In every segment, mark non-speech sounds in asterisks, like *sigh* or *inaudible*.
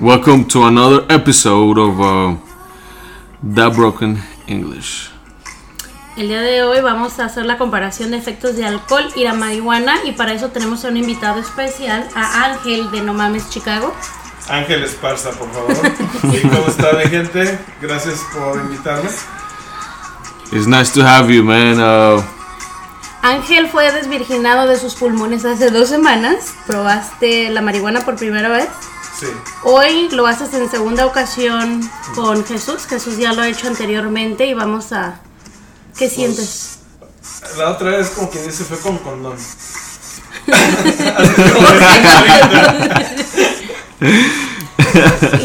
Welcome to another episode of uh, That Broken English. El día de hoy vamos a hacer la comparación de efectos de alcohol y la marihuana y para eso tenemos a un invitado especial, a Ángel de No Mames Chicago. Ángel Esparza, por favor. *laughs* ¿Y cómo está mi gente? Gracias por invitarme. It's nice to have you, man. Uh, Ángel fue desvirginado de sus pulmones hace dos semanas. Probaste la marihuana por primera vez. Sí. Hoy lo haces en segunda ocasión con Jesús. Jesús ya lo ha hecho anteriormente y vamos a... ¿Qué Pues, sientes? La otra vez, como quien dice, fue con condón. *laughs*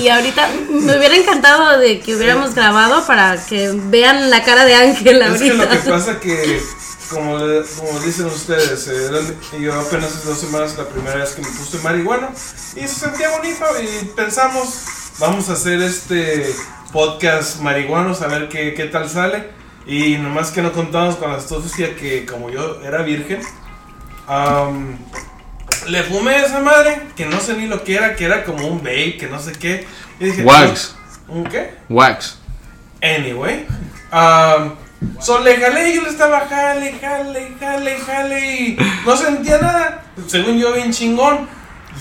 Y ahorita me hubiera encantado de que hubiéramos grabado para que vean la cara de Ángel Es que lo ahorita. que pasa que, como, le- como dicen ustedes, eh, yo apenas hace dos semanas la primera vez que me puse marihuana y se sentía bonito y pensamos, vamos a hacer este podcast marihuanos a ver qué, qué tal sale. Y nomás que no contamos con la astucia que como yo era virgen, am, le fumé esa madre, que no sé ni lo que era, que era como un vape, que no sé qué. Y dije, wax. ¿Un qué? Wax. Anyway, um, so le jalé y yo le estaba jale, jale, jale, jale y no sentía nada. Según yo, bien chingón.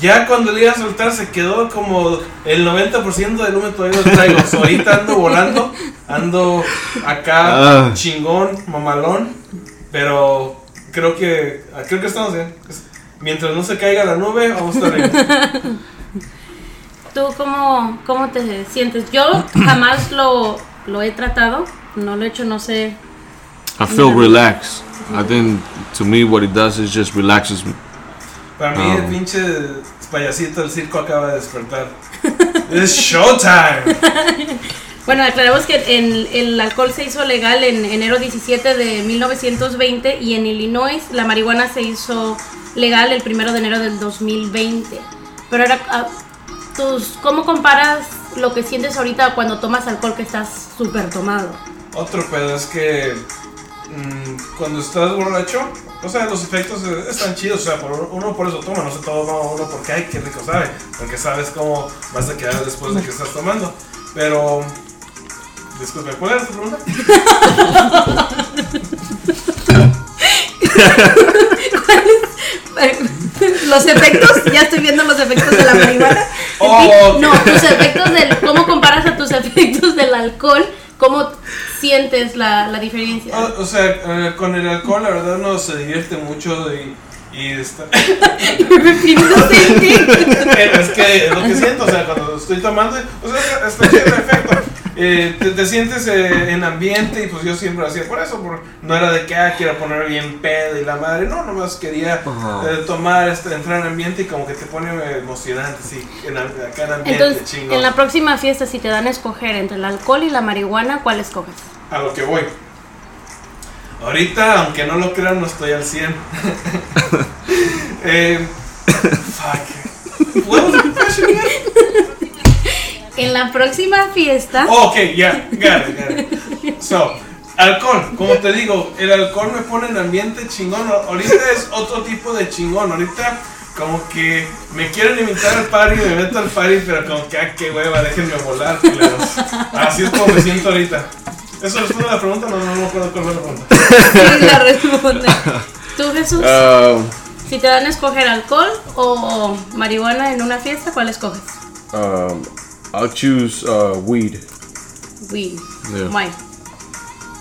Ya cuando le iba a soltar se quedó como el 90% del humo todavía lo traigo. So, ahorita ando volando, ando acá Ah. chingón, mamalón. Pero creo que creo que estamos bien. Mientras no se caiga la nube, vamos a estar bien. *laughs* ¿Tú cómo, cómo te sientes? Yo jamás lo, lo he tratado, no lo he hecho, no sé. I feel relaxed. I think to me what it does is just relaxes me. Para mí, Ah. el pinche payasito del circo acaba de despertar. *laughs* Es showtime. *laughs* Bueno, aclaramos que en- el alcohol se hizo legal en enero 17 de 1920 y en Illinois la marihuana se hizo legal el primero de enero del 2020. Pero ahora, ah, tus, ¿cómo comparas lo que sientes ahorita cuando tomas alcohol que estás súper tomado? Otro pedo es que mm, cuando estás borracho, o sea, los efectos están chidos. O sea, por- uno por eso toma, no se toma uno porque, ay, qué rico sabe. Porque sabes cómo vas a quedar después de que estás tomando. Pero, disculpe, ¿cuál era tu pregunta? *laughs* los efectos, ya estoy viendo los efectos de la marihuana. *laughs* Oh. No, tus efectos del, ¿cómo comparas a tus efectos del alcohol? ¿Cómo sientes la, la diferencia? O, o sea, eh, con el alcohol, la verdad, uno se divierte mucho y. y está, *laughs* Pero es que es lo que siento, o sea, cuando estoy tomando, o sea, está chido el efecto. Eh, te, te sientes eh, en ambiente y pues yo siempre lo hacía por eso, por, no era de que ah, quiero poner bien pedo y la madre, no, nomás quería eh, tomar, este, entrar en ambiente y como que te pone emocionante, sí, en, acá en ambiente, Entonces, chingón. en la próxima fiesta, si te dan a escoger entre el alcohol y la marihuana, ¿cuál escoges? A lo que voy. Ahorita, aunque no lo crean, no estoy al 100. *laughs* eh, fuck. *laughs* En la próxima fiesta, Oh, ok, ya, got it, got it. So, alcohol, como te digo, el alcohol me pone en ambiente chingón. Ahorita es otro tipo de chingón. Ahorita, como que me quieren invitar al party, me meto al party, pero como que, ah, qué hueva, déjenme volar, culeros. Así es como me siento ahorita. ¿Eso responde a la pregunta? No, no me acuerdo cuál fue la pregunta. sí la responde. ¿Tú, Jesús? Um, Si te dan a escoger alcohol o marihuana en una fiesta, ¿cuál escoges? um, I'll choose uh, weed. Weed. Yeah. Why?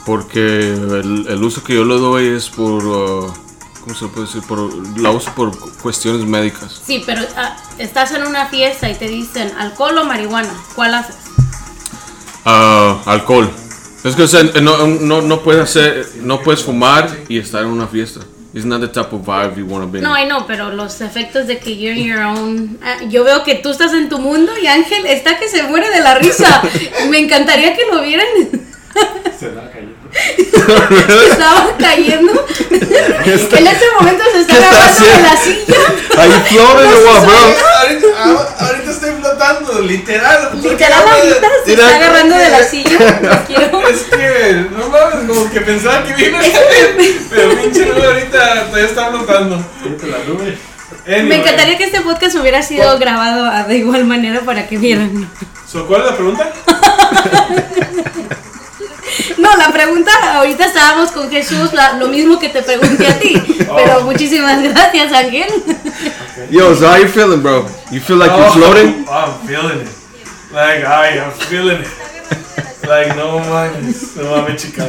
Porque el, el uso que yo le doy es por. uh, ¿Cómo se puede decir? Por, la uso por cuestiones médicas. Sí, pero ah, estás en una fiesta y te dicen alcohol o marihuana, ¿cuál haces? Ah, alcohol. Es que o sea, no, no, no puedes hacer, no puedes fumar y estar en una fiesta. It's not the type of vibe you want to be. No, I know, pero los efectos de que you're in your own. Ah, yo veo que tú estás en tu mundo y Ángel está que se muere de la risa. *laughs* Me encantaría que lo vieran. Se va cayendo. Estaba cayendo. *laughs* en este momento se está ¿Qué está agarrando de la silla. Or what, bro? Ahorita, ah, ahorita estoy flotando, literal. Literal, ahorita se Mira, está agarrando de la silla. Quiero. Es que, no mames, como que pensaba que vino Pero pinche nube ahorita todavía está flotando. La nube. Me encantaría que este podcast hubiera sido ¿Cuál? grabado ah, de igual manera para que vieran. so, ¿Cuál es la pregunta? *laughs* La pregunta, ahorita estábamos con Jesús, la- lo mismo que te pregunté a ti. Pero muchísimas gracias, Ángel. Yo, so how you feeling, bro? You feel like you're Oh, floating? I'm feeling it. Like, I am feeling it. Like, no mames, no mames, chica.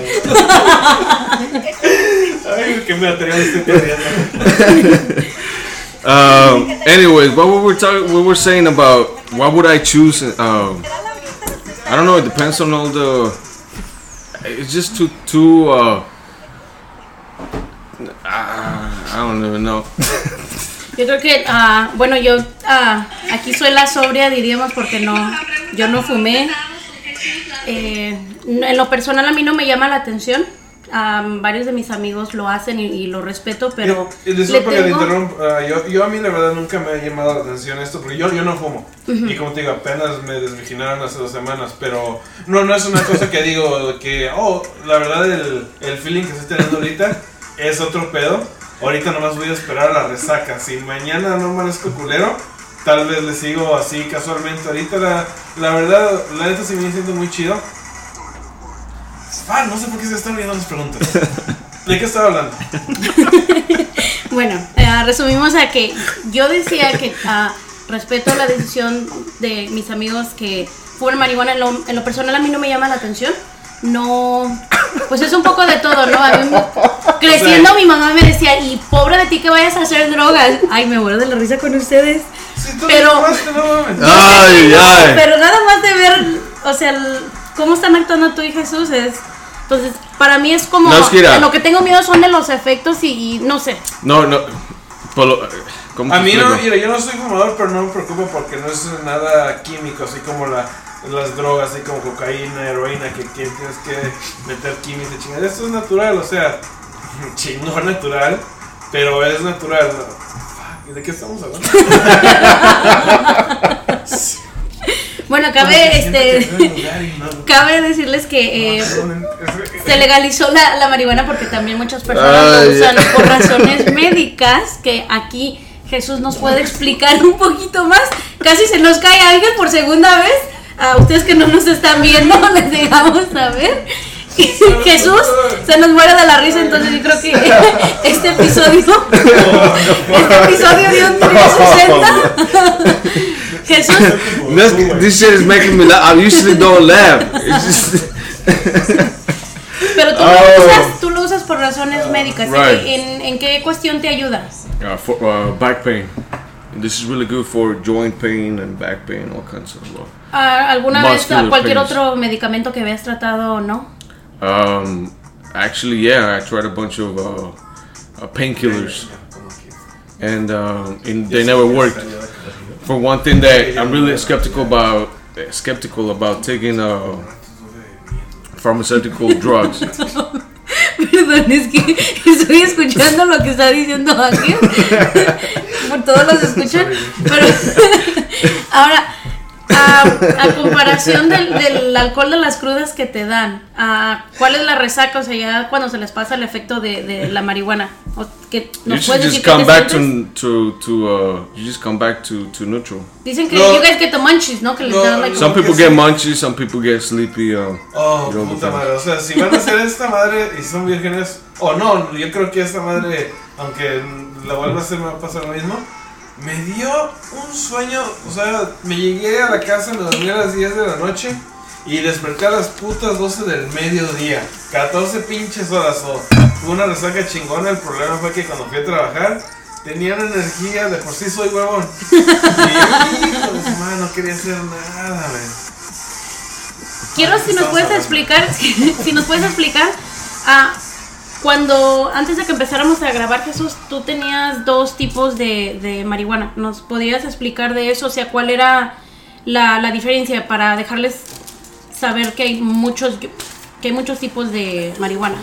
Ay, qué material estoy perdiendo. Um, anyways, what we were talking, we were saying about what would I choose? Um, I don't know. It depends on all the. It's just too too. Uh, I don't even know. *laughs* Yo creo que, ah, bueno, yo ah, aquí soy la sobria, diríamos, porque no, yo no fumé. Eh, en lo personal a mí no me llama la atención. Ah, varios de mis amigos lo hacen y, y lo respeto, pero Y, y le disculpa que te tengo- ah, yo, yo a mí la verdad nunca me ha llamado la atención esto, porque yo, yo no fumo. Y como te digo, apenas me desvirginaron hace dos semanas, pero no, no es una cosa que digo que, oh, la verdad el, el feeling que estoy teniendo ahorita es otro pedo. Ahorita nomás voy a esperar a la resaca. Si mañana no amanezco culero, tal vez le sigo así casualmente. Ahorita la, la verdad, la neta se me siento muy chido. Ah, no sé por qué se están olvidando las preguntas. *laughs* ¿De qué estaba hablando? *laughs* Bueno, eh, resumimos a que yo decía que ah, respeto la decisión de mis amigos que fuman marihuana. En lo, en lo personal a mí no me llama la atención. No, pues es un poco de todo, ¿no? A mí me- creciendo mi mamá me decía, y pobre de ti que vayas a hacer drogas. Ay, me muero de la risa con ustedes. Sí, tú Pero- fumaste, no mames. Ay, No, ay. Pero nada más de ver, o sea, el- cómo están actuando tú y Jesús es... Entonces, para mí es como... No, es que mira. lo que tengo miedo son de los efectos y, y no sé. No, no. Polo, ¿cómo A te mí no, explico? mira, yo no soy fumador, pero no me preocupa porque no es nada químico, así como la, las drogas, así como cocaína, heroína, que, que tienes que meter químicos y chingada. Esto es natural, o sea, *laughs* chingón natural, pero es natural. ¿no? Fuck, ¿De qué estamos hablando? *laughs* Bueno, que cabe, que este... Cabe decirles que eh, es- se legalizó la, la marihuana porque también muchas personas Ay, lo usan por razones *laughs* médicas que aquí Jesús nos puede explicar un poquito más. Casi se nos cae alguien por segunda vez. A ustedes que no nos están viendo *laughs* les dejamos saber. *laughs* Jesús se nos muere de la risa, entonces yo creo que *laughs* este episodio, *laughs* este episodio dio un 360. Jesús, This, this shit is making me laugh. I usually don't laugh. Just, pero tú, Oh. lo usas, tú lo usas por razones médicas. Right. ¿En, ¿En qué cuestión te ayuda? uh, for uh, back pain. This is really good for joint pain and back pain, all kinds of stuff. Ah, ¿Alguna vez Muscular a cualquier pains. otro medicamento que habías tratado o no? Um, actually, yeah, I tried a bunch of uh, uh, painkillers, and um, and they never worked. For one thing, that I'm really skeptical about uh, skeptical about taking uh, pharmaceutical *laughs* drugs. Perdón, es que estoy escuchando lo que está diciendo Ángel. *laughs* Por todos los escuchan. Pero *laughs* ahora, a, a comparación del, del alcohol de las crudas que te dan, ah, ¿cuál es la resaca? O sea, ya cuando se les pasa el efecto de, de la marihuana. ¿O que You ¿Nos should puedes just decir qué come back sientes? to to to uh, you just come back to to neutral. Dicen que No. you guys get the munchies, ¿no? Que les No, dan like Some people get munchies, some people get sleepy. Uh, Oh, You puta madre. O sea, si van a hacer esta madre y son vírgenes, o no, yo creo que esta madre, aunque la vuelva a hacer, me va a pasar lo mismo. Me dio un sueño, o sea, me llegué a la casa, me dormí a las 10 de la noche y desperté a las putas 12 del mediodía. 14 pinches horas. o Fue una resaca chingona. El problema fue que cuando fui a trabajar tenía una energía, de por sí soy huevón. *laughs* Y hijo de su madre, no quería hacer nada, güey. Quiero si nos puedes explicar, *laughs* si nos puedes explicar, ah, cuando antes de que empezáramos a grabar Jesús, tú tenías dos tipos de, de marihuana. ¿Nos podrías explicar de eso? O sea, ¿cuál era la, la diferencia para dejarles saber que hay muchos que hay muchos tipos de marihuana?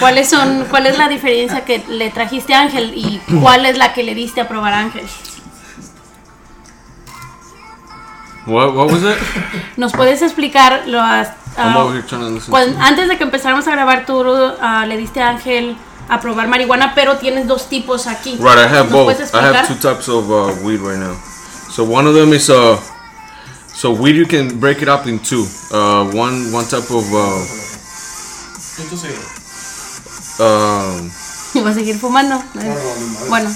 ¿Cuáles son, cuál es la diferencia que le trajiste a Ángel y cuál es la que le diste a probar a Ángel? What what was it? *laughs* ¿Nos puedes explicar lo has- I'm ah, over here trying to listen. Cuan- antes de que empezáramos a grabar, tú ah, le diste a Ángel a probar marihuana, pero tienes dos tipos aquí. Right, I have ¿Nos both. I have two types of uh, weed right now. So one of them is uh, so weed you can break it up in two. Uh, one one type of uh, um, *laughs* ¿Vas a seguir fumando? No, no, no, no. Bueno,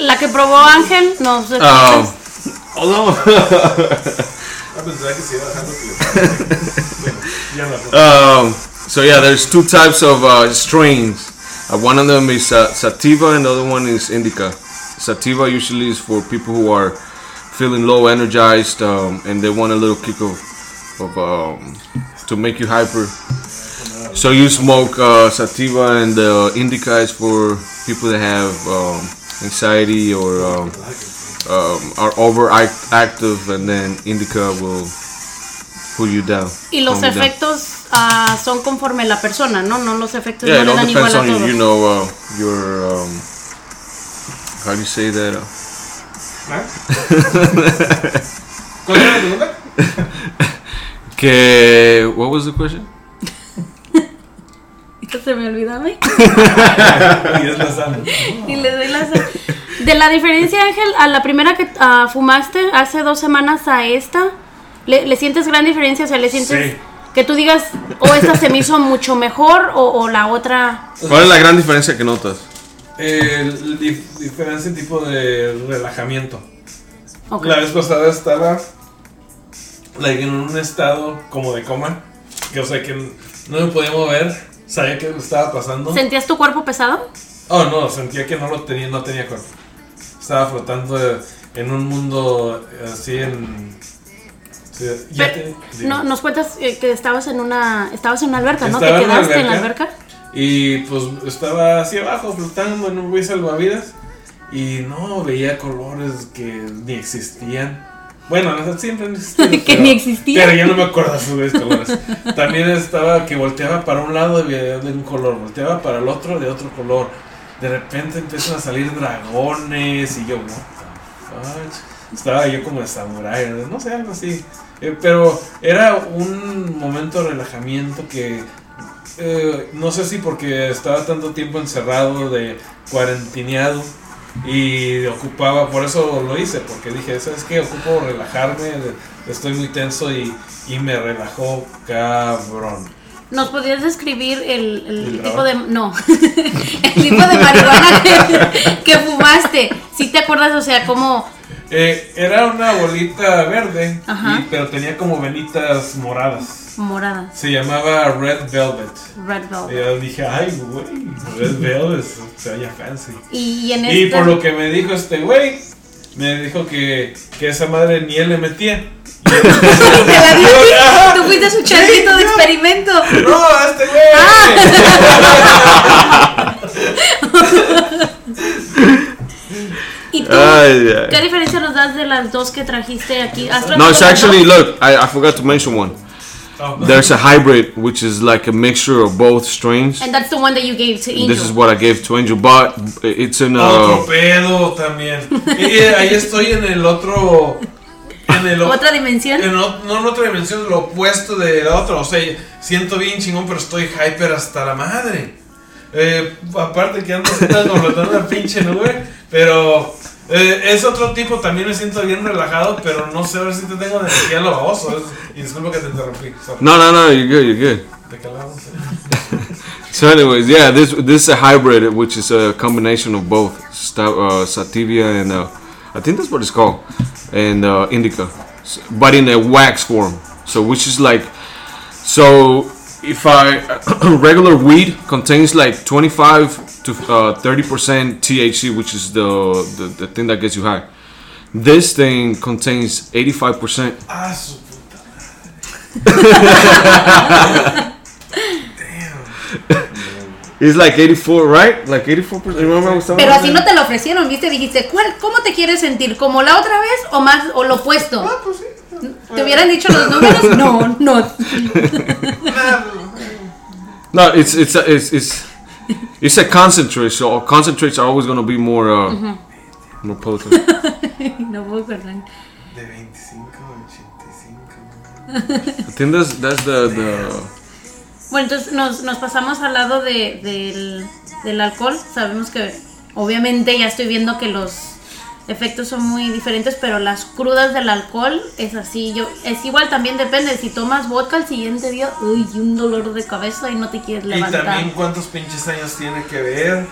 la que probó Ángel nos um, explicas? hold on. Pensaba que se iba dejando que le Bueno, ya no. Um, so yeah, there's two types of uh, strains. Uh, one of them is uh, sativa, and the other one is indica. Sativa usually is for people who are feeling low, energized, um, and they want a little kick of, of um, to make you hyper. So you smoke uh, sativa, and the indica is for people that have um, anxiety or um, are overactive, and then indica will pull you down. Y los efectos ah, son conforme la persona, ¿no? No los efectos Yeah, it no le dan igual depends a on you. todos. You know, uh, your um, how do you say that? Uh, ¿Ah? *laughs* ¿Cuál era la pregunta? que what was the question? *laughs* Se me olvidó a mí. *laughs* Y es la sal. Y le doy la sal. De la diferencia, Ángel, a la primera que ah, fumaste hace dos semanas a esta, ¿le, le sientes gran diferencia? O sea, ¿le sientes Sí. que tú digas, o esta se me hizo mucho mejor, o, o la otra... ¿Cuál es la gran diferencia que notas? El dif- diferente tipo de relajamiento. Ok. La vez pasada estaba like, en un estado como de coma. Que, o sea, que no me podía mover. Sabía que estaba pasando. ¿Sentías tu cuerpo pesado? Oh, no, sentía que no lo tenía, no tenía cuerpo. Estaba flotando eh, en un mundo eh, así en... sí, ya Pero, te- no, nos cuentas eh, que estabas en una estabas en una alberca, ¿no? ¿Te en quedaste en la alberca. Y pues estaba hacia abajo flotando en un güey salvavidas. Y no, veía colores que ni existían. Bueno, no, siempre han existido, *laughs* Que pero- ni existían. Pero ya no me acuerdo de esos colores. También estaba que volteaba para un lado de un color, volteaba para el otro de otro color. De repente empiezan a salir dragones y yo, what the fuck? Estaba yo como de samurai, no sé, algo así. Eh, pero era un momento de relajamiento que eh, no sé si porque estaba tanto tiempo encerrado, de cuarentineado y ocupaba, por eso lo hice, porque dije, ¿sabes qué? Ocupo relajarme, estoy muy tenso y, y me relajó cabrón. ¿Nos podrías describir el, el ¿El tipo de no *laughs* el tipo de marihuana que, que fumaste? Si te acuerdas, o sea, como Eh, era una bolita verde, y- pero tenía como venitas moradas. morada, Se llamaba Red Velvet. red Y velvet. yo dije, ay, güey, Red Velvet, se veía fancy. Y en Y por lo que me dijo este güey, me dijo que, que esa madre ni él le metía. Y te la dio a ti. Tú fuiste su changuito de experimento. No, este güey. Ah. *laughs* ¿Y tú? Ay, ay. ¿Qué diferencia nos das de las dos que trajiste aquí? ¿Has No, it's actually look. I, I forgot to mention one. Oh. There's a hybrid, which is like a mixture of both strains. And that's the one that you gave to Angel. This is what I gave to Angel, but it's in Otro uh, pedo también. Ahí estoy en el otro. En el ¿Otra dimensión? en o- no en otra dimensión, lo opuesto de la otra. O sea, siento bien chingón, pero estoy hyper hasta la madre. Eh, aparte que ando flotando la *laughs* pinche nube. Pero eh, es otro tipo, también me siento bien relajado, pero no sé a ver si te tengo energía lo baboso. Es- y disculpa que te interrumpí. sorry. no, no, no. You're good. You're good. ¿De qué hablamos? *laughs* So, anyways, yeah, this this is a hybrid, which is a combination of both sta- uh, sativa and uh, I think that's what it's called, and uh, indica, but in a wax form. So, which is like, so if I *clears throat* regular weed contains like 25 to uh, 30 percent THC, which is the, the the thing that gets you high. This thing contains 85 percent. *laughs* It's like 84, right? Like 84 percent. Remember I was talking Pero about así that? no te lo ofrecieron, ¿viste? Dijiste, ¿cuál, ¿cómo te quieres sentir? ¿Como la otra vez o más o lo opuesto? Ah, pues sí. ¿Te hubieran dicho los números? *laughs* No, no. No, it's it's a, it's it's it's a concentrate. So concentrates are always going to be more uh, more potent. *laughs* No puedo acordar. De 25 a 85. I think that's that's the the Bueno, entonces nos, nos pasamos al lado de, del, del alcohol. Sabemos que obviamente ya estoy viendo que los efectos son muy diferentes, pero las crudas del alcohol es así. Yo es igual también depende si tomas vodka el siguiente día, uy, un dolor de cabeza y no te quieres Y levantar. también cuántos pinches años tiene que ver.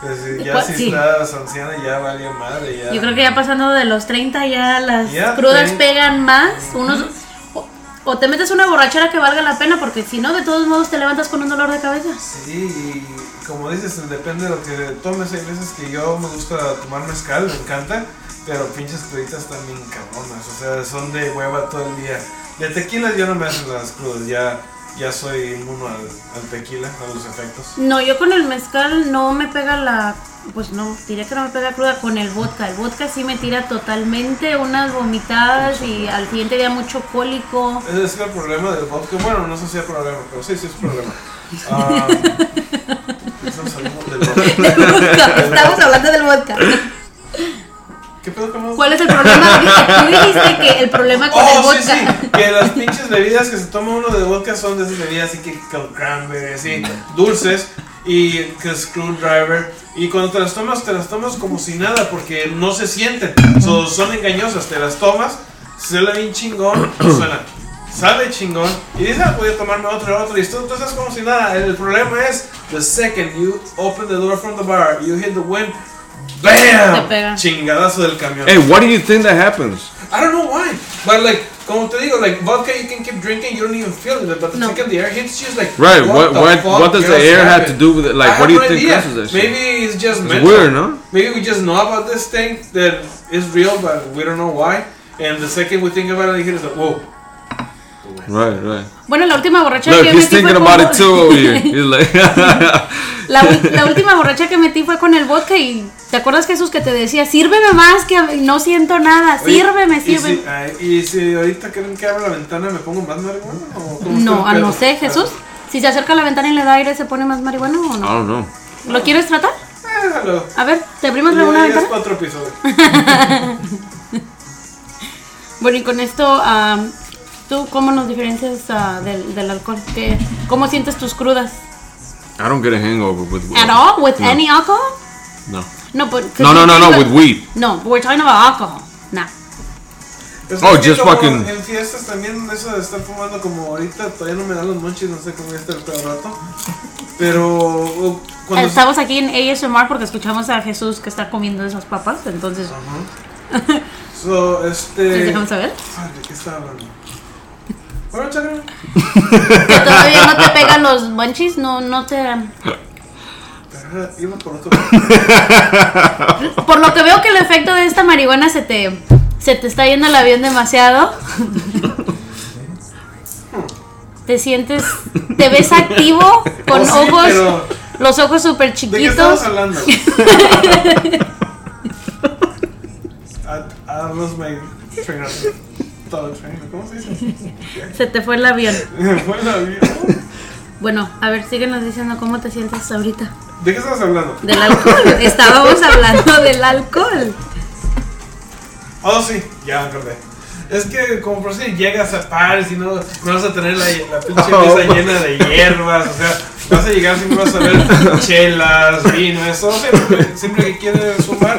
Pues, ¿Y ya si sí. estás anciana ya vale madre. Ya. Yo creo que ya pasando de los 30 ya las Ya, crudas sí. pegan más. Unos o, te metes una borrachera que valga la pena porque si no de todos modos te levantas con un dolor de cabeza. Sí, y como dices, depende de lo que tomes. Hay veces que yo me gusta tomar mezcal, me encanta, pero pinches cruditas también cabronas. O sea, son de hueva todo el día. De tequila yo no me hacen las crudas, ya, ya soy inmuno al, al tequila, a los efectos. No, yo con el mezcal no me pega la. Pues no, diré que no me pega cruda con el vodka. El vodka sí me tira totalmente unas vomitadas y al siguiente día mucho cólico. Ese es el problema del vodka. Bueno, no sé si es problema, pero sí, sí es problema. *laughs* Ah, estamos hablando del vodka. Estamos hablando del vodka. ¿Qué pedo con los ¿Cuál es el problema? *laughs* Tú dijiste que el problema con el Oh, vodka. sí, sí, que las pinches bebidas que se toma uno de vodka son de esas bebidas así que cranberry, así, dulces y que es screwdriver. Y cuando te las tomas, te las tomas como si nada porque no se sienten, So, son engañosas. Te las tomas, suena bien chingón, suena, sabe chingón y dices, ah, voy a tomarme otro, otro. Y tú, tú estás como si nada. El problema es, the second you open the door from the bar, you hit the wind, BAM! Chingadazo del camión. Hey, why do you think that happens? I don't know why, but like, como te digo, like vodka, you can keep drinking, you don't even feel it, but the No. second the air hits you, it's like, Right. What the what fuck what does the just air have to do with it? Like, I what do you have no think idea. causes that? Maybe it's just It's mental. weird, no? Maybe we just know about this thing that is real, but we don't know why. And the second we think about it, it hits like, whoa. Right, right. Bueno, la última borracha Look, que he's metí fue thinking con about it too over here. *laughs* He's like, *laughs* La, la última borracha que metí fue con el vodka y ¿te acuerdas Jesús que te decía, sírveme más que no siento nada, Oye, sírveme, ¿y sírveme? si, ay, ¿Y si ahorita creen que abra la ventana me pongo más marihuana? ¿O cómo No, a no sé, Jesús. Si se acerca a la ventana y le da aire, ¿se pone más marihuana o I no? don't know. ¿Lo quieres tratar? Ah, Déjalo. A ver, ¿te abrimos la una ventana? cuatro episodios. *laughs* Bueno, y con esto, ah, ¿tú cómo nos diferencias ah, del, del alcohol? ¿Qué, ¿Cómo sientes tus crudas? I don't get a hangover with ¿At all? ¿With No. any alcohol? No. No, but, No, no, no, no. With weed. No, we're talking about alcohol. Nah. Es Oh, que just fucking- En fiestas también eso de estar fumando como ahorita todavía no me dan los monchis, no sé cómo voy a estar todo el rato. Pero uh, cuando... Estamos aquí en ASMR porque escuchamos a Jesús que está comiendo esas papas, entonces, *laughs* So, ¿les este... dejamos saber? Ay, ¿De qué estaba hablando? Bueno, chácale. Que todavía no te pegan los munchies, no, no te... Iba por otro *laughs* Por lo que veo que el efecto de esta marihuana se te, se te está yendo el avión demasiado. *laughs* Te sientes, te ves activo con Oh, sí, ojos, pero- los ojos súper ¿De qué chiquitos. hablando? I, I lost ¿Cómo se dice? *laughs* Se te fue el avión. *laughs* Fue el avión. Bueno, a ver, síguenos diciendo cómo te sientes ahorita. ¿De qué estamos hablando? Del alcohol. *laughs* Estábamos hablando del alcohol. Oh, sí, ya acordé. Es que como por si llegas a pares y no, no vas a tener la, la pinche *laughs* Oh. mesa llena de hierbas, o sea, vas a llegar siempre vas a ver chelas, vino, eso, siempre, siempre que quieres fumar,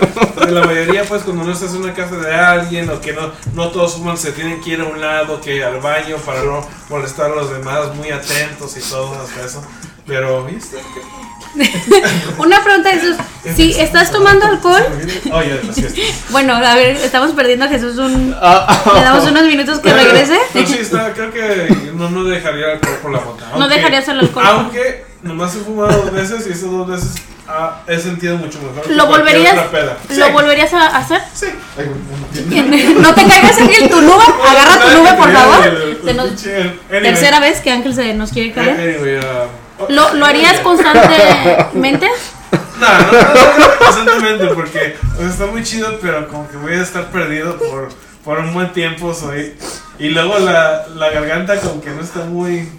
la mayoría pues cuando no estás en una casa de alguien o que no, no todos fuman se tienen que ir a un lado, que al baño para no molestar a los demás, muy atentos y todo hasta eso, pero ¿viste? *laughs* Una pregunta, Jesús. Si estás tomando alcohol, Oh, *laughs* bueno, a ver, estamos perdiendo a Jesús un... Le damos unos minutos que regrese. Pero sí, está, creo que no, no dejaría el alcohol por la bota. No dejarías el alcohol. Aunque nomás he fumado dos veces y esas dos veces ah, he sentido mucho mejor. ¿Lo volverías. ¿Lo volverías a hacer? Sí. No te caigas en tu nube, agarra tu nube por favor. Nos-. Tercera vez que Ángel se nos quiere caer. ¿Lo, lo harías constantemente? No, no, no, no, constantemente porque o sea, está muy chido, pero como que voy a estar perdido por, por un buen tiempo. Soy, y luego la, la garganta como que no está muy...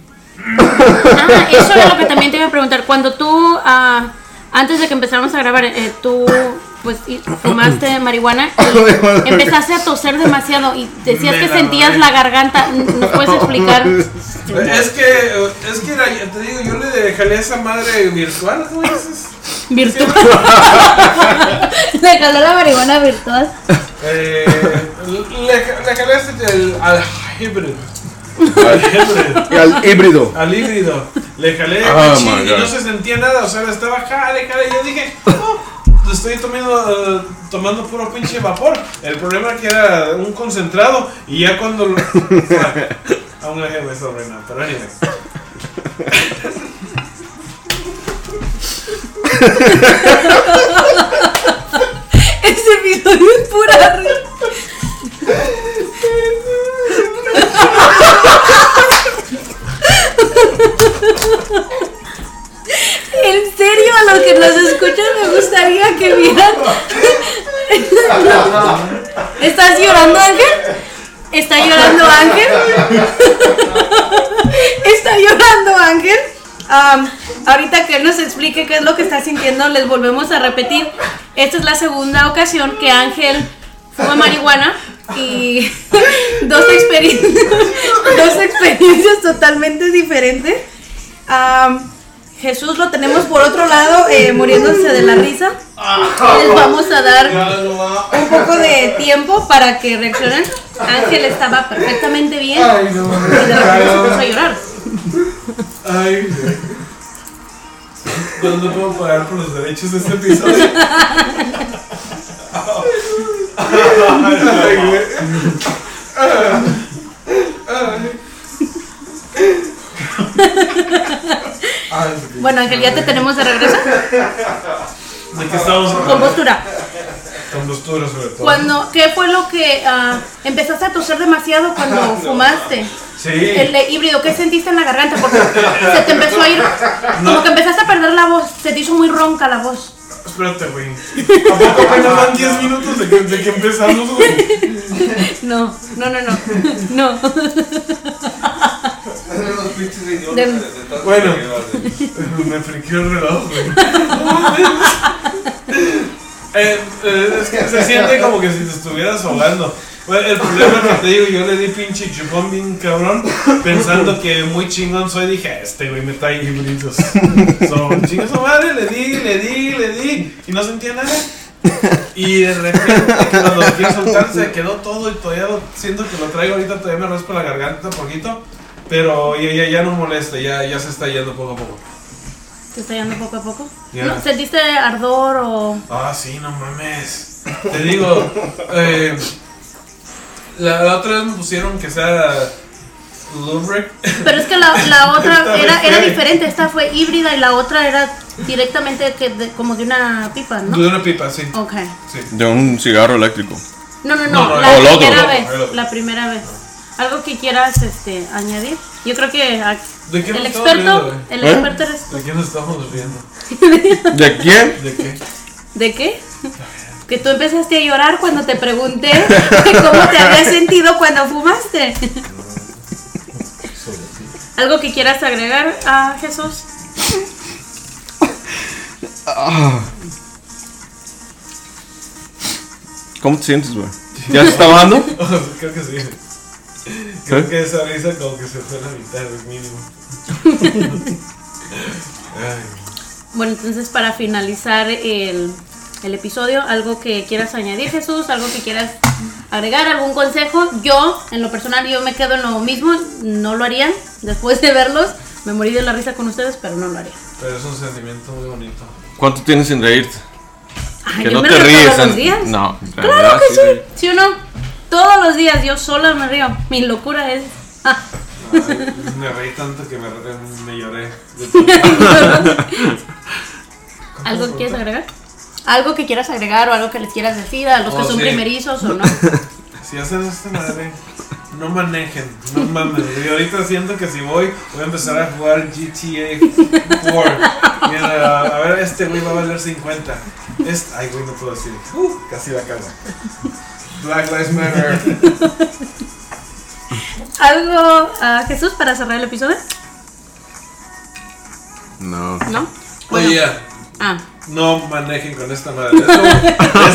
Ah, eso es lo que también te iba a preguntar. Cuando tú, ah, antes de que empezáramos a grabar, eh, tú pues fumaste *clears throat* marihuana *clears throat* y empezaste a toser demasiado y decías Me que la sentías madre. la garganta. ¿Nos puedes explicar Es que, es que era, te digo, yo le jalé a esa madre virtual, ¿cómo dices? Virtual. *laughs* Le jaló la marihuana virtual. Eh, le, le jalé este, el, al híbrido. Al híbrido. Al híbrido. Al híbrido. Le jalé Oh, y no se sentía nada. O sea, estaba jale, jale. Y yo dije, oh, estoy tomando, tomando puro pinche vapor. El problema es que era un concentrado. Y ya cuando. Lo, *laughs* aún la jefe eso, reina. Pero anyway. *laughs* Ese episodio es pura risa. *laughs* En serio, a los que nos escuchan me gustaría que vieran. ¿Estás llorando, Ángel? ¿Está llorando Ángel? ¿Está llorando Ángel? Am, ahorita que él nos explique qué es lo que está sintiendo, les volvemos a repetir. Esta es la segunda ocasión que Ángel fuma marihuana y *laughs* dos, experien- *laughs* dos experiencias totalmente diferentes. Jesús lo tenemos por otro lado eh, muriéndose de la risa. Les vamos a dar un poco de tiempo para que reaccionen. Ángel estaba perfectamente bien Ay, no y de repente se puso a llorar. Ay. ¿Cuándo puedo pagar por los derechos de este episodio? *laughs* Ay, Bueno, Ángel, ya te tenemos de regreso. ¿De qué estamos Con postura. Con postura, sobre todo. Cuando, ¿Qué fue lo que ah, empezaste a toser demasiado cuando *laughs* fumaste? Sí. El de híbrido, ¿qué sentiste en la garganta? Porque se te empezó a ir, *laughs* como que empezaste a perder la voz, se te hizo muy ronca la voz. Espérate, güey. ¿A poco apenas van 10 minutos de que, de que empezamos, güey? *laughs* No, no, no, no, no. De- Bueno. *laughs* Me friqueó el reloj, güey. *laughs* Eh, eh, es que se siente como que si te estuvieras ahogando. Bueno, el problema que te digo, yo le di pinche chupón bien cabrón, pensando que muy chingón soy, dije, este güey me trae híbridos. So, chinga su madre, le di, le di, le di, y no sentía nada. Y de repente, cuando lo quiero soltar, se quedó todo y todavía lo, siento que lo traigo ahorita, todavía me raspa la garganta un poquito, pero ya, ya, ya no molesta, ya, ya se está yendo poco a poco. ¿Te está yendo poco a poco? ¿Sentiste ardor o...? Ah, sí, no mames. Te digo, eh, la, la otra vez me pusieron que sea Lubric. Pero es que la, la *laughs* otra era, era diferente, esta fue híbrida y la otra era directamente que de- como de una pipa, ¿no? De una pipa, sí. Ok. sí. De un cigarro eléctrico. No, no, no, No, no, la primera vez, la primera vez. Algo que quieras este, añadir. Yo creo que a- ¿De qué el estamos experto, riendo, el ¿Eh? experto eres tú. ¿De qué nos estamos riendo? *laughs* ¿De quién? ¿De qué? ¿De qué? *laughs* Que tú empezaste a llorar cuando te pregunté cómo te habías *laughs* sentido cuando fumaste. ¿Algo que quieras agregar a Jesús? ¿Cómo te sientes, güey? ¿Ya se está bajando? Creo que sí. Creo que esa risa como que se fue a la mitad, es mínimo. *laughs* Ay. Bueno, entonces para finalizar el, el episodio, algo que quieras añadir Jesús, algo que quieras agregar, algún consejo. Yo, en lo personal, yo me quedo en lo mismo, no lo haría. Después de verlos, me morí de la risa con ustedes, pero no lo haría. Pero es un sentimiento muy bonito. ¿Cuánto tienes sin reírte? Ay, Que yo no me te ríes. todos los días. No, Claro que sí. sí. ¿Sí o no? Todos los días yo sola me río. Mi locura es. ah, Ay, me reí tanto que me, me lloré. *laughs* ¿Algo que quieras agregar? ¿Algo que quieras agregar o algo que les quieras decir a los que Oh, son sí. primerizos o no? *laughs* Si hacen esta madre, no manejen, no mames. Y ahorita siento que si voy, voy a empezar a jugar GTA 4. Mira, a ver, este güey va a valer 50. Este, ay, güey, no puedo decir. Uh, casi la cago. Black Lives Matter. *laughs* ¿Algo, a Jesús, para cerrar el episodio? No. ¿No? Oye, Ah. no manejen con esta madre. Es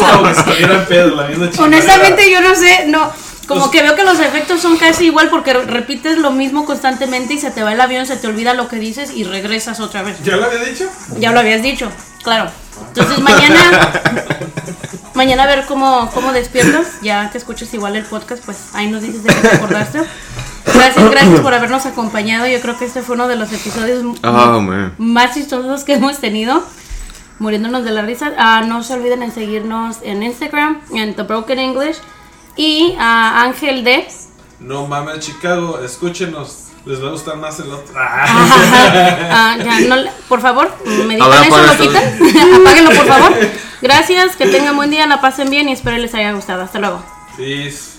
como, es como que pedo, la misma chingada. Honestamente yo no sé, no, Como que veo que los efectos son casi igual porque repites lo mismo constantemente y se te va el avión, se te olvida lo que dices y regresas otra vez. ¿Ya lo había dicho? Ya lo habías dicho, claro. Entonces mañana, *laughs* mañana a ver cómo, cómo despiertas, ya que escuches igual el podcast, pues ahí nos dices de qué te acordaste. Gracias, gracias por habernos acompañado. Yo creo que este fue uno de los episodios Oh, más chistosos que hemos tenido. Muriéndonos de la risa. Ah, no se olviden en seguirnos en Instagram, en The Broken English. Y a Ángel D. No mames, Chicago, escúchenos. Les va a gustar más el otro. Ah. Ah, ya, no le- por favor, me digan eso, lo quitan. *laughs* Apáguenlo, por favor. Gracias, que tengan buen día, la pasen bien y espero les haya gustado. Hasta luego. Peace.